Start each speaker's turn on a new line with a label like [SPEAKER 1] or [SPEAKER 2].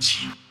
[SPEAKER 1] 지